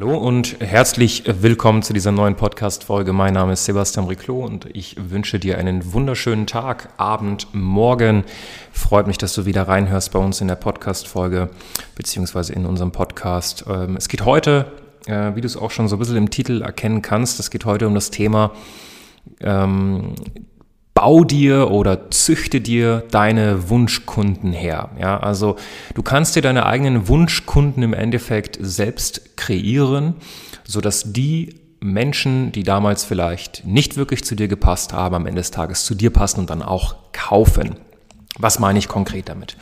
Hallo und herzlich willkommen zu dieser neuen Podcast-Folge. Mein Name ist Sebastian Riclo und ich wünsche dir einen wunderschönen Tag, Abend, Morgen. Freut mich, dass du wieder reinhörst bei uns in der Podcast-Folge beziehungsweise in unserem Podcast. Ähm, es geht heute, äh, wie du es auch schon so ein bisschen im Titel erkennen kannst, es geht heute um das Thema ähm, bau dir oder züchte dir deine Wunschkunden her. Ja, also du kannst dir deine eigenen Wunschkunden im Endeffekt selbst kreieren, sodass die Menschen, die damals vielleicht nicht wirklich zu dir gepasst haben, am Ende des Tages zu dir passen und dann auch kaufen. Was meine ich konkret damit?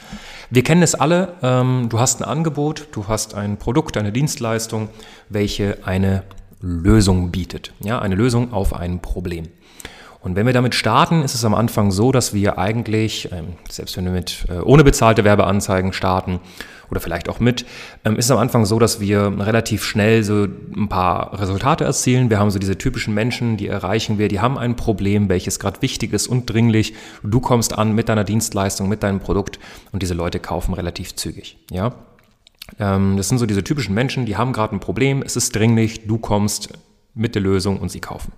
Wir kennen es alle, ähm, du hast ein Angebot, du hast ein Produkt, eine Dienstleistung, welche eine Lösung bietet. Ja, eine Lösung auf ein Problem. Und wenn wir damit starten, ist es am Anfang so, dass wir eigentlich, ähm, selbst wenn wir mit äh, ohne bezahlte Werbeanzeigen starten oder vielleicht auch mit, ähm, ist es am Anfang so, dass wir relativ schnell so ein paar Resultate erzielen. Wir haben so diese typischen Menschen, die erreichen wir, die haben ein Problem, welches gerade wichtig ist und dringlich. Du kommst an mit deiner Dienstleistung, mit deinem Produkt und diese Leute kaufen relativ zügig. Ja, ähm, das sind so diese typischen Menschen, die haben gerade ein Problem, es ist dringlich, du kommst mit der Lösung und sie kaufen.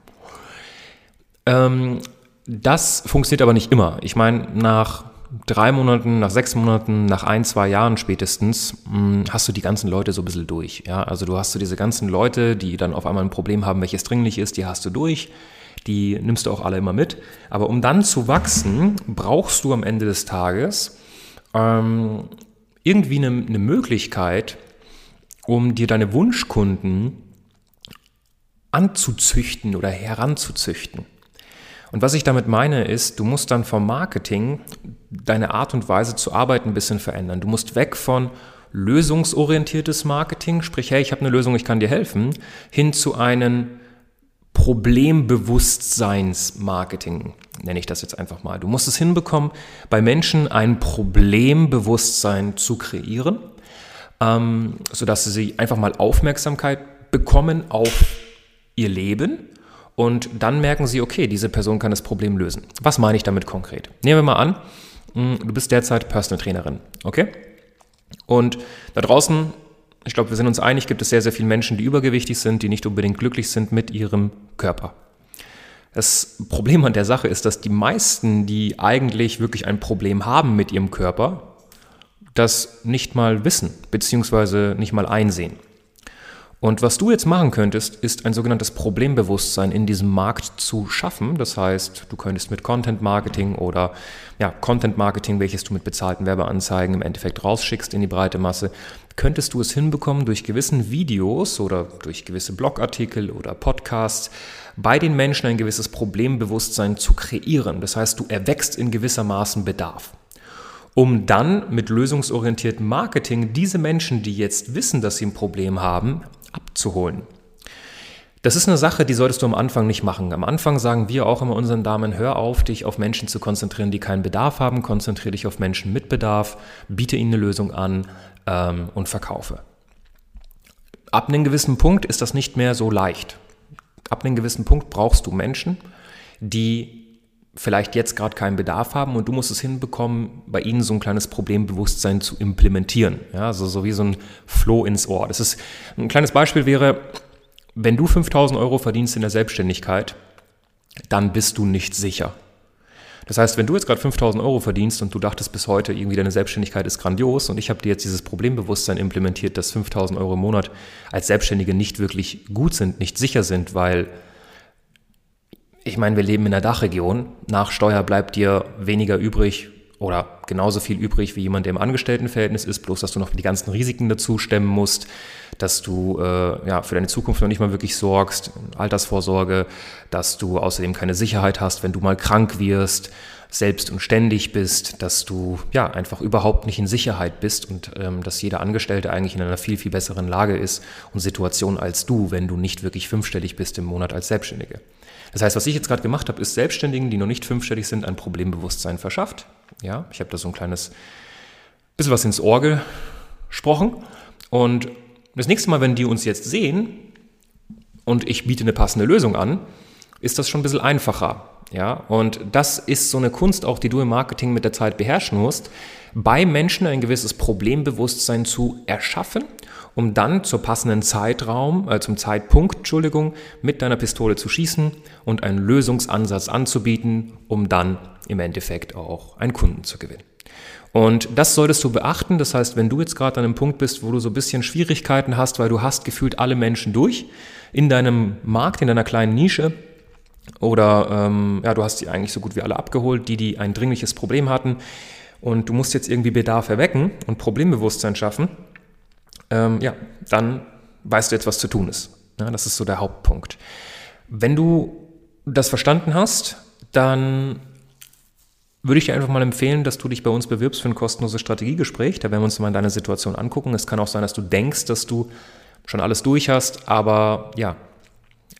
Ähm, das funktioniert aber nicht immer. Ich meine, nach drei Monaten, nach sechs Monaten, nach ein, zwei Jahren spätestens, mh, hm, hast du die ganzen Leute so ein bisschen durch. Ja? Also du hast so diese ganzen Leute, die dann auf einmal ein Problem haben, welches dringlich ist, die hast du durch. Die nimmst du auch alle immer mit. Aber um dann zu wachsen, brauchst du am Ende des Tages ähm, irgendwie eine, eine Möglichkeit, um dir deine Wunschkunden anzuzüchten oder heranzuzüchten. Und was ich damit meine ist, du musst dann vom Marketing deine Art und Weise zu arbeiten ein bisschen verändern. Du musst weg von lösungsorientiertes Marketing, sprich, hey, ich habe eine Lösung, ich kann dir helfen, hin zu einem Problembewusstseinsmarketing, nenne ich das jetzt einfach mal. Du musst es hinbekommen, bei Menschen ein Problembewusstsein zu kreieren, ähm, sodass sie einfach mal Aufmerksamkeit bekommen auf ihr Leben und dann merken sie, okay, diese Person kann das Problem lösen. Was meine ich damit konkret? Nehmen wir mal an, hm, du bist derzeit Personal Trainerin, okay? Und da draußen, ich glaube, wir sind uns einig, gibt es sehr, sehr viele Menschen, die übergewichtig sind, die nicht unbedingt glücklich sind mit ihrem Körper. Das Problem an der Sache ist, dass die meisten, die eigentlich wirklich ein Problem haben mit ihrem Körper, das nicht mal wissen, beziehungsweise nicht mal einsehen. Und was du jetzt machen könntest, ist ein sogenanntes Problembewusstsein in diesem Markt zu schaffen. Das heißt, du könntest mit Content Marketing oder ja, Content Marketing, welches du mit bezahlten Werbeanzeigen im Endeffekt rausschickst in die breite Masse, könntest du es hinbekommen, durch gewissen Videos oder durch gewisse Blogartikel oder Podcasts bei den Menschen ein gewisses Problembewusstsein zu kreieren. Das heißt, du erwächst in gewissermaßen Bedarf um dann mit lösungsorientiertem Marketing diese Menschen, die jetzt wissen, dass sie ein Problem haben, abzuholen. Das ist eine Sache, die solltest du am Anfang nicht machen. Am Anfang sagen wir auch immer unseren Damen, hör auf, dich auf Menschen zu konzentrieren, die keinen Bedarf haben, konzentriere dich auf Menschen mit Bedarf, biete ihnen eine Lösung an ähm, und verkaufe. Ab einem gewissen Punkt ist das nicht mehr so leicht. Ab einem gewissen Punkt brauchst du Menschen, die vielleicht jetzt gerade keinen Bedarf haben und du musst es hinbekommen, bei ihnen so ein kleines Problembewusstsein zu implementieren. Ja, also so wie so ein Flow ins Ohr. Das ist ein kleines Beispiel wäre, wenn du 5000 Euro verdienst in der Selbstständigkeit, dann bist du nicht sicher. Das heißt, wenn du jetzt gerade 5000 Euro verdienst und du dachtest bis heute, irgendwie deine Selbstständigkeit ist grandios und ich habe dir jetzt dieses Problembewusstsein implementiert, dass 5000 Euro im Monat als Selbstständige nicht wirklich gut sind, nicht sicher sind, weil ich meine, wir leben in der Dachregion. Nach Steuer bleibt dir weniger übrig oder genauso viel übrig wie jemand, der im Angestelltenverhältnis ist, bloß dass du noch die ganzen Risiken dazu stemmen musst, dass du äh, ja, für deine Zukunft noch nicht mal wirklich sorgst, Altersvorsorge, dass du außerdem keine Sicherheit hast, wenn du mal krank wirst, selbst und ständig bist, dass du ja einfach überhaupt nicht in Sicherheit bist und ähm, dass jeder Angestellte eigentlich in einer viel, viel besseren Lage ist und Situation als du, wenn du nicht wirklich fünfstellig bist im Monat als Selbstständige. Das heißt, was ich jetzt gerade gemacht habe, ist Selbstständigen, die noch nicht fünfstellig sind, ein Problembewusstsein verschafft. Ja, ich habe da so ein kleines bisschen was ins Ohr gesprochen. Und das nächste Mal, wenn die uns jetzt sehen und ich biete eine passende Lösung an, ist das schon ein bisschen einfacher. Ja, und das ist so eine Kunst auch, die du im Marketing mit der Zeit beherrschen musst, bei Menschen ein gewisses Problembewusstsein zu erschaffen, um dann zur passenden Zeitraum, äh, zum Zeitpunkt, Entschuldigung, mit deiner Pistole zu schießen und einen Lösungsansatz anzubieten, um dann im Endeffekt auch einen Kunden zu gewinnen. Und das solltest du beachten. Das heißt, wenn du jetzt gerade an einem Punkt bist, wo du so ein bisschen Schwierigkeiten hast, weil du hast gefühlt alle Menschen durch in deinem Markt, in deiner kleinen Nische, oder ähm, ja, du hast die eigentlich so gut wie alle abgeholt, die, die ein dringliches Problem hatten. Und du musst jetzt irgendwie Bedarf erwecken und Problembewusstsein schaffen. Ähm, ja, dann weißt du jetzt, was zu tun ist. Ja, das ist so der Hauptpunkt. Wenn du das verstanden hast, dann würde ich dir einfach mal empfehlen, dass du dich bei uns bewirbst für ein kostenloses Strategiegespräch. Da werden wir uns mal deine Situation angucken. Es kann auch sein, dass du denkst, dass du schon alles durch hast, aber ja,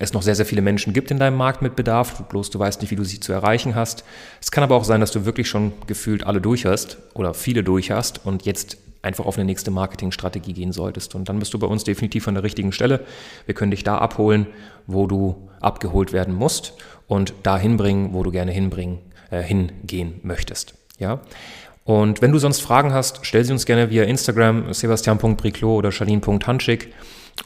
es noch sehr, sehr viele Menschen gibt in deinem Markt mit Bedarf, bloß du weißt nicht, wie du sie zu erreichen hast. Es kann aber auch sein, dass du wirklich schon gefühlt alle durch hast oder viele durch hast und jetzt einfach auf eine nächste Marketingstrategie gehen solltest. Und dann bist du bei uns definitiv an der richtigen Stelle. Wir können dich da abholen, wo du abgeholt werden musst und da hinbringen, wo du gerne hinbringen, äh, hingehen möchtest. Ja. Und wenn du sonst Fragen hast, stell sie uns gerne via Instagram, sebastian.briclo oder charlene.hanschik.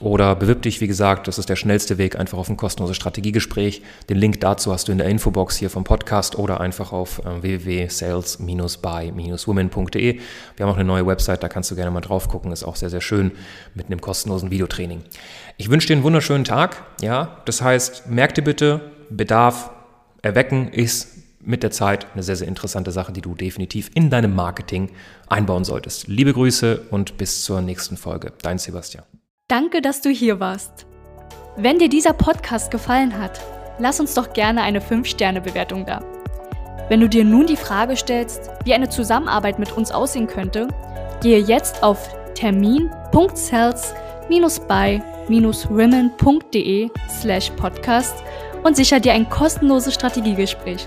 Oder bewirb dich, wie gesagt, das ist der schnellste Weg, einfach auf ein kostenloses Strategiegespräch. Den Link dazu hast du in der Infobox hier vom Podcast oder einfach auf äh, www.sales-by-women.de. Wir haben auch eine neue Website, da kannst du gerne mal drauf gucken. Ist auch sehr, sehr schön mit einem kostenlosen Videotraining. Ich wünsche dir einen wunderschönen Tag. Ja, das heißt, merk dir bitte, Bedarf erwecken ist mit der Zeit eine sehr, sehr interessante Sache, die du definitiv in deinem Marketing einbauen solltest. Liebe Grüße und bis zur nächsten Folge. Dein Sebastian. Danke, dass du hier warst. Wenn dir dieser Podcast gefallen hat, lass uns doch gerne eine 5-Sterne-Bewertung da. Wenn du dir nun die Frage stellst, wie eine Zusammenarbeit mit uns aussehen könnte, gehe jetzt auf termin.sales-by-women.de slash podcast und sicher dir ein kostenloses Strategiegespräch.